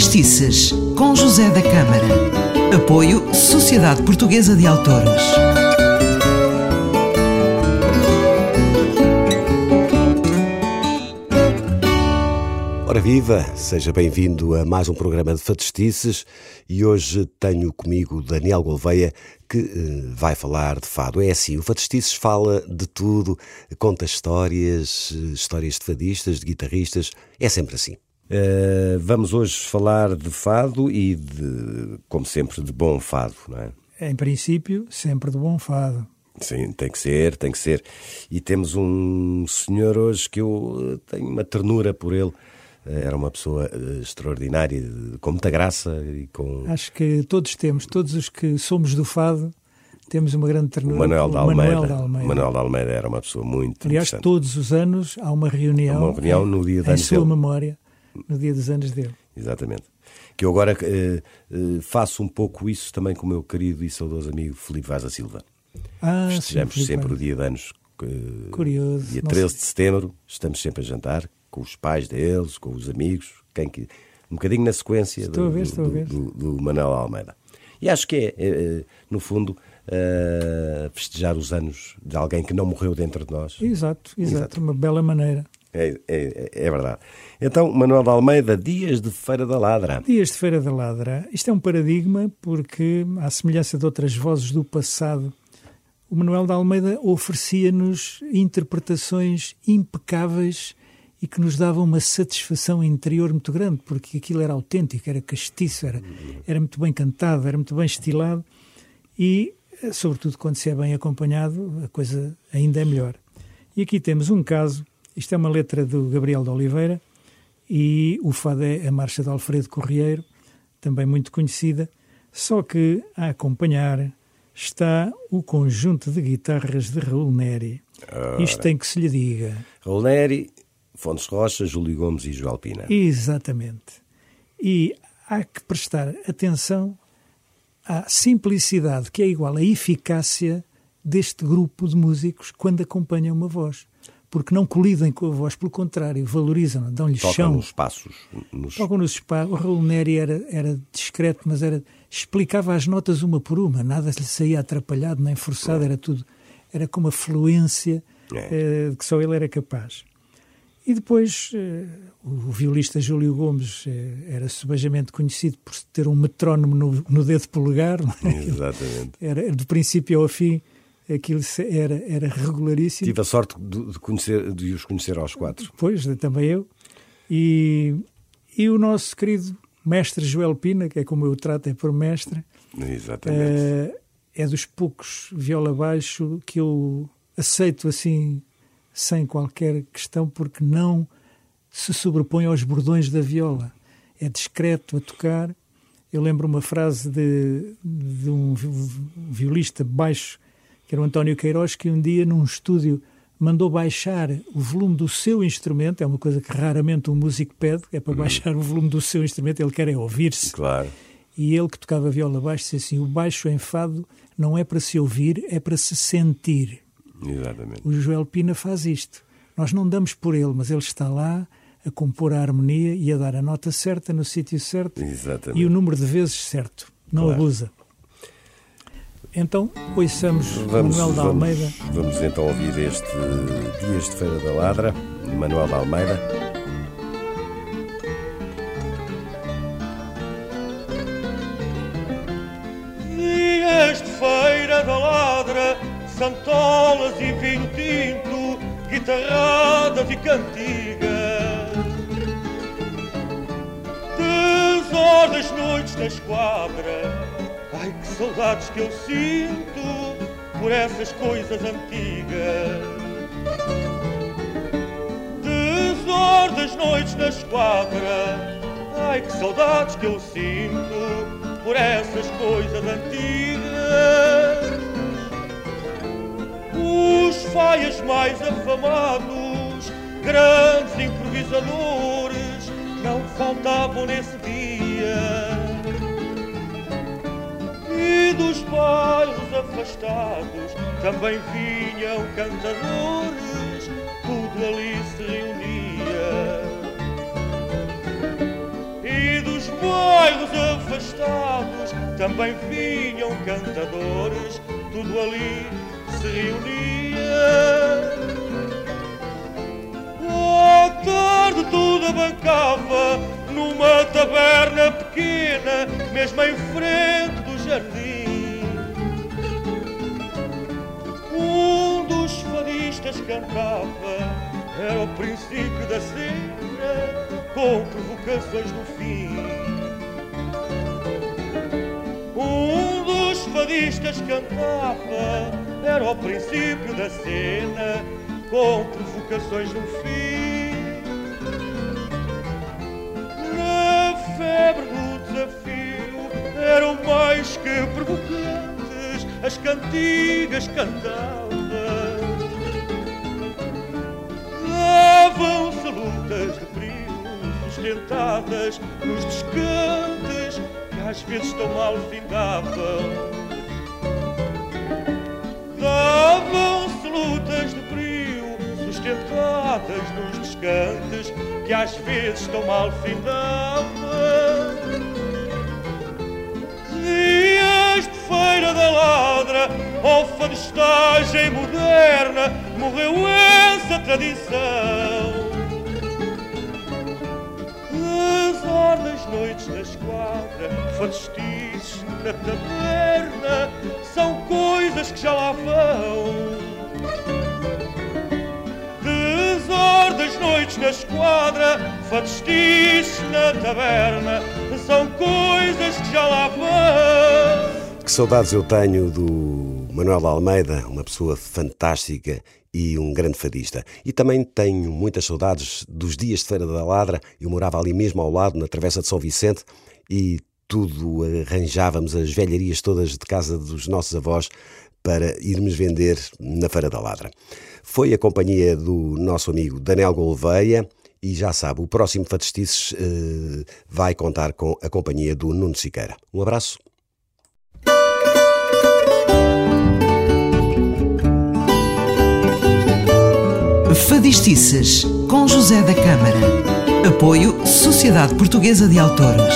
Fadistices, com José da Câmara. Apoio Sociedade Portuguesa de Autores. Ora viva, seja bem-vindo a mais um programa de Fadistices e hoje tenho comigo Daniel Gouveia que uh, vai falar de fado. É assim, o Fadistices fala de tudo, conta histórias, eh, histórias de fadistas, de guitarristas, é sempre assim. Uh, vamos hoje falar de fado e, de, como sempre, de bom fado, não é? Em princípio, sempre de bom fado. Sim, tem que ser, tem que ser. E temos um senhor hoje que eu tenho uma ternura por ele. Era uma pessoa extraordinária, com muita graça e com. Acho que todos temos, todos os que somos do fado, temos uma grande ternura. O Manuel de Almeida. Manuel de Almeida. Manuel de Almeida era uma pessoa muito Aliás, todos os anos há uma reunião, uma reunião no dia em sua memória, no dia dos anos dele. Exatamente. Que eu agora eh, eh, faço um pouco isso também com o meu querido e saudoso amigo Felipe Vaz da Silva. Ah, Festejamos sim, sempre o dia de anos. eh, Curioso. Dia Não 13 de setembro, estamos sempre a jantar com os pais deles, com os amigos, quem que, um bocadinho na sequência do, ver, do- do- do Manuel Almeida. E acho que é, eh, eh, no fundo, eh, festejar os anos de alguém que não morreu dentro de nós. Exato, exato, Exato. uma bela maneira. É, é- é verdade. Então, Manuel de Almeida, Dias de Feira da Ladra. Dias de Feira da Ladra. Isto é um paradigma porque, à semelhança de outras vozes do passado, o Manuel de Almeida oferecia-nos interpretações impecáveis e que nos davam uma satisfação interior muito grande, porque aquilo era autêntico, era castiço, era, era muito bem cantado, era muito bem estilado e, eh, sobretudo, quando se é bem acompanhado, a coisa ainda é melhor. E aqui temos um caso, isto é uma letra do Gabriel de Oliveira, e o fado é a marcha de Alfredo Correieiro, também muito conhecida, só que a acompanhar está o conjunto de guitarras de Raul Neri. Isto tem que se lhe diga. Raul Neri, Fontes Rocha, Júlio Gomes e Joel Pina. Exatamente. E há que prestar atenção à simplicidade, que é igual à eficácia deste grupo de músicos quando acompanham uma voz. Porque não colidem com a voz, pelo contrário, valorizam, dão-lhe Tocam chão. nos passos. Nos... Logo nos espaços, o Raul Neri era, era discreto, mas era, explicava as notas uma por uma, nada lhe saía atrapalhado nem forçado, era tudo, era com uma fluência É. eh, que só ele era capaz. E depois eh, o violista Júlio Gomes eh, era subejamente conhecido por ter um metrónomo no, no dedo polegar, é? Exatamente. era do princípio ao fim, aquilo era, era regularíssimo. Tive a sorte de, conhecer, de os conhecer aos quatro. Pois, também eu. E, e o nosso querido mestre Joel Pina, que é como eu o trato, é por mestre, Exatamente. eh, é dos poucos viola baixo que eu aceito assim, sem qualquer questão, porque não se sobrepõe aos bordões da viola. É discreto a tocar. Eu lembro uma frase de, de um vi- violista baixo, que era o António Queiroz, que um dia num estúdio mandou baixar o volume do seu instrumento, é uma coisa que raramente um músico pede, é para baixar o volume do seu instrumento, ele quer é ouvir-se. Claro. E ele que tocava viola baixo disse assim: o baixo em fado não é para se ouvir, é para se sentir. Exatamente. O Joel Pina faz isto. Nós não damos por ele, mas ele está lá a compor a harmonia e a dar a nota certa no sítio certo Exatamente. e o número de vezes certo. Não Claro. abusa. Então, ouçamos Vamos, Manuel da vamos, Almeida. vamos então ouvir este Dias de Feira da Ladra, de Manuel de Almeida. Dias de feira da ladra, santolas e vinho tinto, guitarradas e cantigas. Desordens noites na esquadra, ai que saudades que eu sinto por essas coisas antigas. Desordens noites na esquadra, ai que saudades que eu sinto por essas coisas antigas. Os faias mais afamados, grandes improvisadores, não faltavam nesse dia. Afastados também vinham cantadores, tudo ali se reunia. E dos bairros também vinham cantadores, tudo ali se reunia. À tarde tudo abancava numa taberna pequena, mesmo em frente do jardim. Cantava, era o princípio da cena, com provocações no fim. Um dos fadistas cantava, era o princípio da cena, com provocações no fim. Na febre do desafio, eram mais que provocantes as cantigas cantavam. Sustentadas nos descantes que às vezes tão mal findavam. Davam-se lutas de brilho sustentadas nos descantes que às vezes tão mal findavam. Dias de feira da ladra, ou fadestagem moderna, morreu essa tradição. Fadestices na taberna, são coisas que já lá vão. Desor das noites na esquadra, fadestices na taberna, são coisas que já lá vão. Que saudades eu tenho do Manuel Almeida, uma pessoa fantástica e um grande fadista. E também tenho muitas saudades dos dias de Feira da Ladra. Eu morava ali mesmo ao lado, na Travessa de São Vicente, e tudo arranjávamos as velharias todas de casa dos nossos avós para irmos vender na Feira da Ladra. Foi a companhia do nosso amigo Daniel Gouveia. E já sabe, o próximo Fadestices eh, vai contar com a companhia do Nuno Siqueira. Um abraço. Fadistices, com José da Câmara. Apoio Sociedade Portuguesa de Autores.